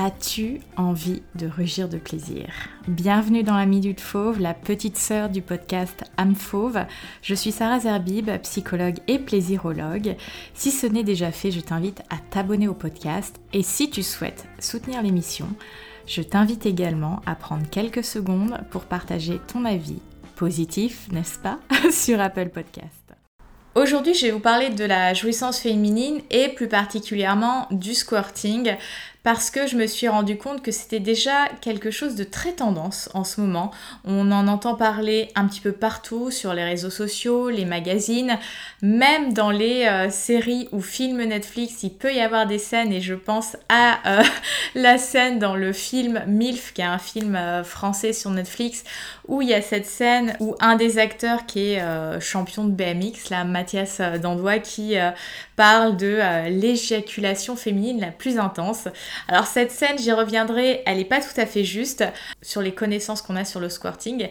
As-tu envie de rugir de plaisir? Bienvenue dans la Minute Fauve, la petite sœur du podcast Âme Fauve. Je suis Sarah Zerbib, psychologue et plaisirologue. Si ce n'est déjà fait, je t'invite à t'abonner au podcast et si tu souhaites soutenir l'émission, je t'invite également à prendre quelques secondes pour partager ton avis positif, n'est-ce pas, sur Apple Podcast. Aujourd'hui, je vais vous parler de la jouissance féminine et plus particulièrement du squirting parce que je me suis rendu compte que c'était déjà quelque chose de très tendance en ce moment. On en entend parler un petit peu partout sur les réseaux sociaux, les magazines, même dans les euh, séries ou films Netflix, il peut y avoir des scènes et je pense à euh, la scène dans le film MILF, qui est un film euh, français sur Netflix, où il y a cette scène où un des acteurs qui est champion de BMX, là, Mathias Dandois, qui parle de l'éjaculation féminine la plus intense. Alors cette scène, j'y reviendrai, elle n'est pas tout à fait juste sur les connaissances qu'on a sur le squirting.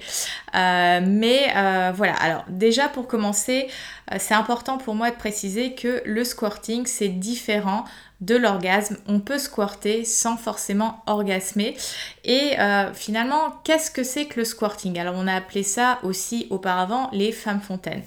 Euh, mais euh, voilà, alors déjà pour commencer, euh, c'est important pour moi de préciser que le squirting, c'est différent de l'orgasme. On peut squirter sans forcément orgasmer. Et finalement, qu'est-ce que c'est que le squirting? Alors on a appelé ça aussi auparavant les femmes fontaines.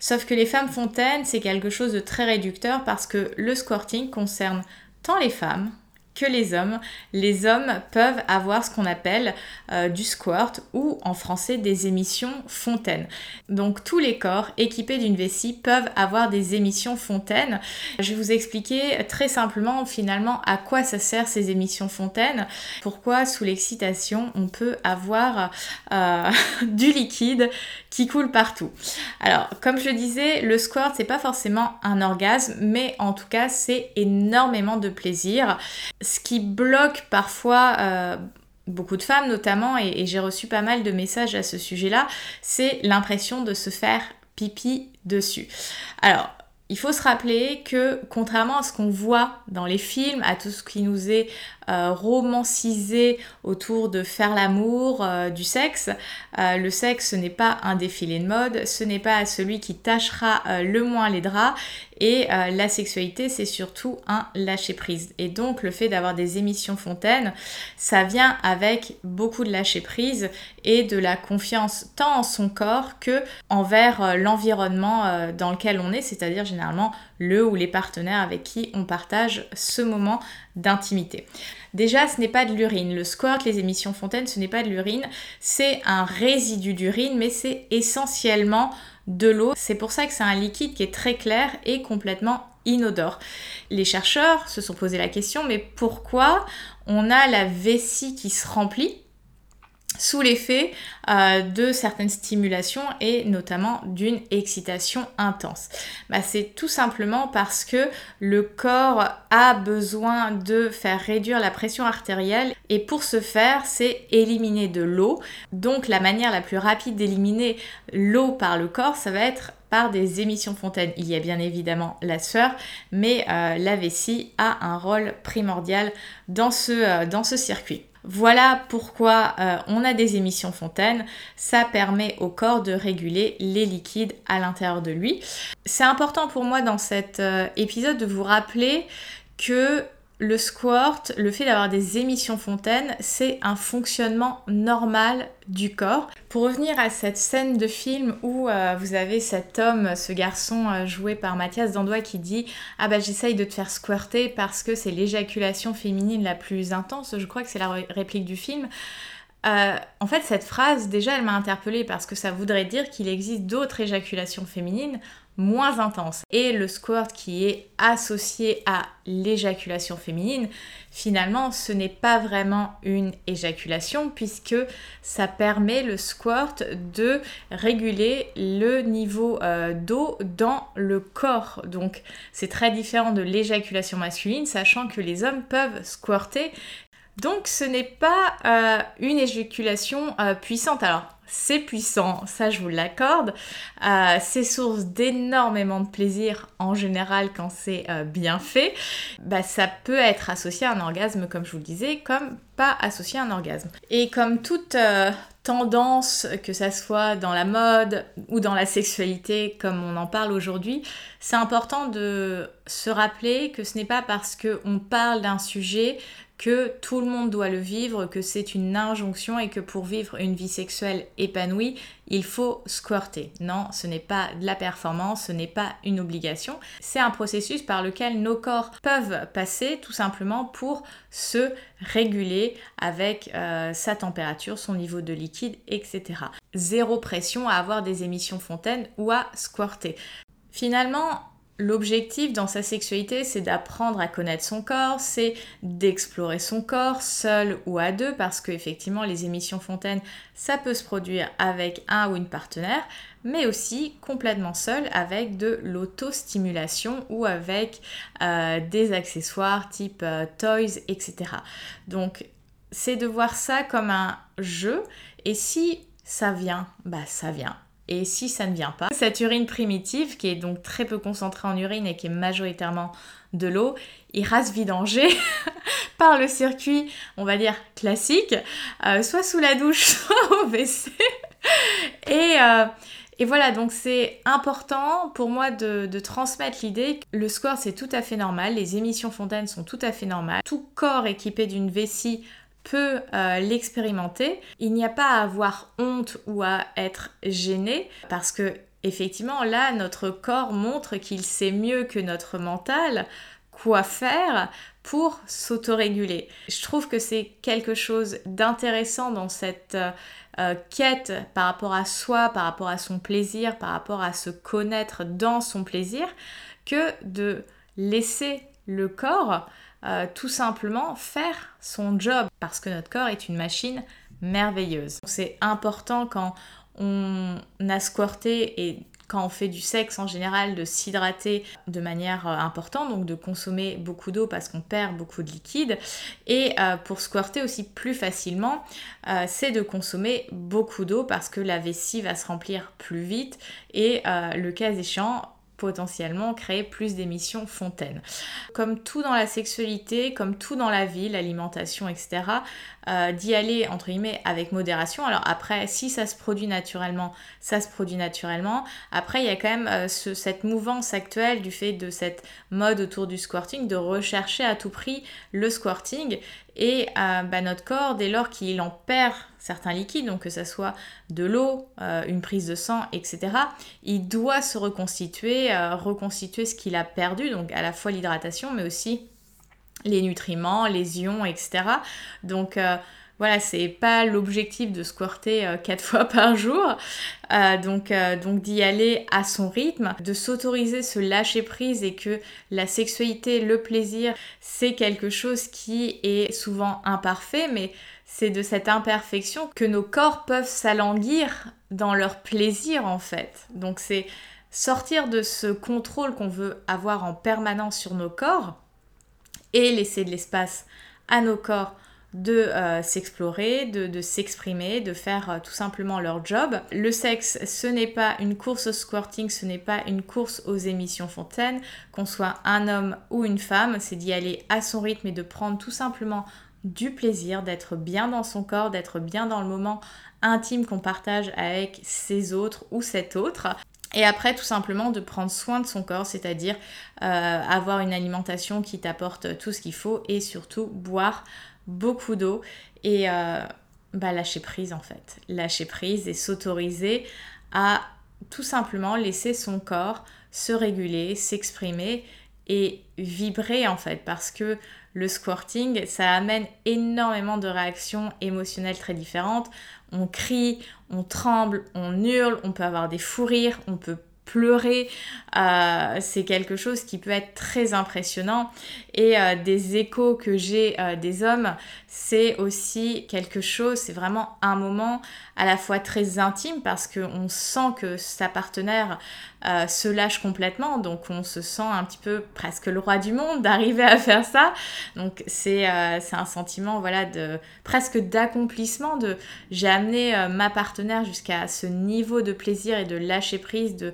Sauf que les femmes fontaines, c'est quelque chose de très réducteur parce que le squirting concerne tant les femmes que les hommes. Les hommes peuvent avoir ce qu'on appelle euh, du squirt ou en français des émissions fontaines. Donc tous les corps équipés d'une vessie peuvent avoir des émissions fontaines. Je vais vous expliquer très simplement finalement à quoi ça sert ces émissions fontaines, pourquoi sous l'excitation on peut avoir euh, du liquide qui coule partout. Alors comme je disais, le squirt c'est pas forcément un orgasme, mais en tout cas c'est énormément de plaisir ce qui bloque parfois euh, beaucoup de femmes notamment, et, j'ai reçu pas mal de messages à ce sujet-là, c'est l'impression de se faire pipi dessus. Alors, il faut se rappeler que contrairement à ce qu'on voit dans les films, à tout ce qui nous est euh, romancisé autour de faire l'amour, euh, du sexe, euh, le sexe ce n'est pas un défilé de mode, ce n'est pas celui qui tâchera le moins les draps et la sexualité c'est surtout un lâcher prise. Et donc le fait d'avoir des émissions fontaines, ça vient avec beaucoup de lâcher prise et de la confiance tant en son corps que envers l'environnement dans lequel on est, c'est-à-dire généralement le ou les partenaires avec qui on partage ce moment d'intimité. Déjà, ce n'est pas de l'urine. Le squirt, les émissions fontaines, ce n'est pas de l'urine. C'est un résidu d'urine, mais c'est essentiellement de l'eau. C'est pour ça que c'est un liquide qui est très clair et complètement inodore. Les chercheurs se sont posé la question, mais pourquoi on a la vessie qui se remplit sous l'effet euh, de certaines stimulations et notamment d'une excitation intense. Bah, c'est tout simplement parce que le corps a besoin de faire réduire la pression artérielle et pour ce faire, c'est éliminer de l'eau. Donc la manière la plus rapide d'éliminer l'eau par le corps, ça va être par des émissions fontaines. Il y a bien évidemment la sueur, mais euh, la vessie a un rôle primordial dans ce, euh, dans ce circuit. Voilà pourquoi euh, on a des émissions fontaines. Ça permet au corps de réguler les liquides à l'intérieur de lui. C'est important pour moi dans cet euh, épisode de vous rappeler que le squirt, le fait d'avoir des émissions fontaines, c'est un fonctionnement normal du corps. Pour revenir à cette scène de film où euh, vous avez cet homme, ce garçon euh, joué par Mathias Dandois qui dit Ah bah j'essaye de te faire squirter parce que c'est l'éjaculation féminine la plus intense, je crois que c'est la réplique du film. Euh, en fait, cette phrase, déjà, elle m'a interpellée parce que ça voudrait dire qu'il existe d'autres éjaculations féminines moins intenses. Et le squirt qui est associé à l'éjaculation féminine, finalement, ce n'est pas vraiment une éjaculation puisque ça permet le squirt de réguler le niveau euh, d'eau dans le corps. Donc, c'est très différent de l'éjaculation masculine, sachant que les hommes peuvent squirter donc ce n'est pas euh, une éjaculation euh, puissante. Alors c'est puissant, ça je vous l'accorde. Euh, c'est source d'énormément de plaisir en général quand c'est bien fait. Bah, ça peut être associé à un orgasme comme je vous le disais, comme pas associé à un orgasme. Et comme toute tendance, que ça soit dans la mode ou dans la sexualité comme on en parle aujourd'hui, c'est important de se rappeler que ce n'est pas parce qu'on parle d'un sujet que tout le monde doit le vivre, que c'est une injonction et que pour vivre une vie sexuelle épanouie, il faut squirter. Non, ce n'est pas de la performance, ce n'est pas une obligation. C'est un processus par lequel nos corps peuvent passer tout simplement pour se réguler avec euh, sa température, son niveau de liquide, etc. Zéro pression à avoir des émissions fontaines ou à squirter. Finalement, L'objectif dans sa sexualité, c'est d'apprendre à connaître son corps, c'est d'explorer son corps seul ou à deux, parce qu'effectivement, les émissions fontaines, ça peut se produire avec un ou une partenaire, mais aussi complètement seul avec de l'autostimulation ou avec euh, des accessoires type euh, toys, etc. Donc, c'est de voir ça comme un jeu, et si ça vient, bah ça vient. Et si ça ne vient pas, cette urine primitive, qui est donc très peu concentrée en urine et qui est majoritairement de l'eau, ira se vidanger par le circuit, on va dire, classique, euh, soit sous la douche, soit au WC. et, euh, et voilà, donc c'est important pour moi de, de transmettre l'idée que le score c'est tout à fait normal, les émissions fontaines sont tout à fait normales. Tout corps équipé d'une vessie peut euh, l'expérimenter. Il n'y a pas à avoir honte ou à être gêné parce que effectivement là notre corps montre qu'il sait mieux que notre mental quoi faire pour s'autoréguler. Je trouve que c'est quelque chose d'intéressant dans cette euh, quête par rapport à soi, par rapport à son plaisir, par rapport à se connaître dans son plaisir, que de laisser le corps euh, tout simplement faire son job parce que notre corps est une machine merveilleuse. C'est important quand on a squirté et quand on fait du sexe en général de s'hydrater de manière euh, importante, donc de consommer beaucoup d'eau parce qu'on perd beaucoup de liquide. Et euh, pour squirter aussi plus facilement, c'est de consommer beaucoup d'eau parce que la vessie va se remplir plus vite et le cas échéant, potentiellement créer plus d'émissions fontaines. Comme tout dans la sexualité, comme tout dans la vie, l'alimentation, etc., euh, d'y aller entre guillemets avec modération. Alors après, si ça se produit naturellement, ça se produit naturellement. Après, il y a quand même euh, cette mouvance actuelle du fait de cette mode autour du squirting, de rechercher à tout prix le squirting. Et euh, bah, notre corps, dès lors qu'il en perd certains liquides, donc que ce soit de l'eau, une prise de sang, etc., il doit se reconstituer, reconstituer ce qu'il a perdu, donc à la fois l'hydratation, mais aussi les nutriments, les ions, etc. Donc euh, voilà, c'est pas l'objectif de squirter euh, quatre fois par jour. Euh, donc donc d'y aller à son rythme, de s'autoriser ce lâcher prise et que la sexualité, le plaisir, c'est quelque chose qui est souvent imparfait, mais c'est de cette imperfection que nos corps peuvent s'alanguir dans leur plaisir en fait. Donc c'est sortir de ce contrôle qu'on veut avoir en permanence sur nos corps et laisser de l'espace à nos corps de euh, s'explorer, de, s'exprimer, de faire euh, tout simplement leur job. Le sexe, ce n'est pas une course au squirting, ce n'est pas une course aux émissions fontaines, qu'on soit un homme ou une femme, c'est d'y aller à son rythme et de prendre tout simplement du plaisir, d'être bien dans son corps, d'être bien dans le moment intime qu'on partage avec ses autres ou cet autre. Et après, tout simplement, de prendre soin de son corps, c'est-à-dire euh, avoir une alimentation qui t'apporte tout ce qu'il faut et surtout boire beaucoup d'eau et euh, bah, lâcher prise en fait. Lâcher prise et s'autoriser à tout simplement laisser son corps se réguler, s'exprimer et vibrer en fait parce que le squirting ça amène énormément de réactions émotionnelles très différentes. On crie, on tremble, on hurle, on peut avoir des fous rires, on peut pleurer, euh, c'est quelque chose qui peut être très impressionnant. Et euh, des échos que j'ai euh, des hommes, c'est aussi quelque chose, c'est vraiment un moment à la fois très intime parce qu'on sent que sa partenaire se lâche complètement, donc on se sent un petit peu presque le roi du monde d'arriver à faire ça. Donc c'est un sentiment voilà de presque d'accomplissement de j'ai amené ma partenaire jusqu'à ce niveau de plaisir et de lâcher prise de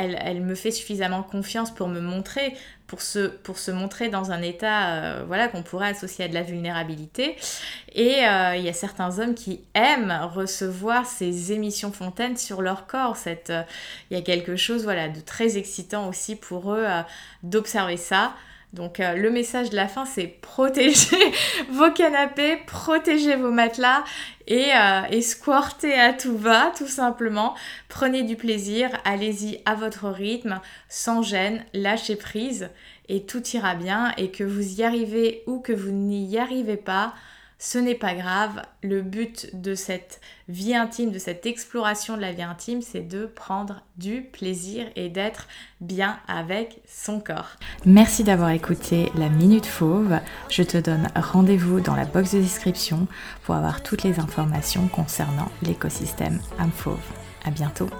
elle, me fait suffisamment confiance pour me montrer, pour se, montrer dans un état euh, voilà, qu'on pourrait associer à de la vulnérabilité. Et euh, il y a certains hommes qui aiment recevoir ces émissions fontaines sur leur corps. Euh, il y a quelque chose voilà, de très excitant aussi pour eux d'observer ça Donc euh, le message de la fin, c'est protéger vos canapés, protéger vos matelas et, euh, à tout va, tout simplement. Prenez du plaisir, allez-y à votre rythme, sans gêne, lâchez prise et tout ira bien. Et que vous y arrivez ou que vous n'y arrivez pas, ce n'est pas grave. Le but de cette vie intime, de cette exploration de la vie intime, c'est de prendre du plaisir et d'être bien avec son corps. Merci d'avoir écouté la Minute Fauve. Je te donne rendez-vous dans la box de description pour avoir toutes les informations concernant l'écosystème âme fauve. À bientôt.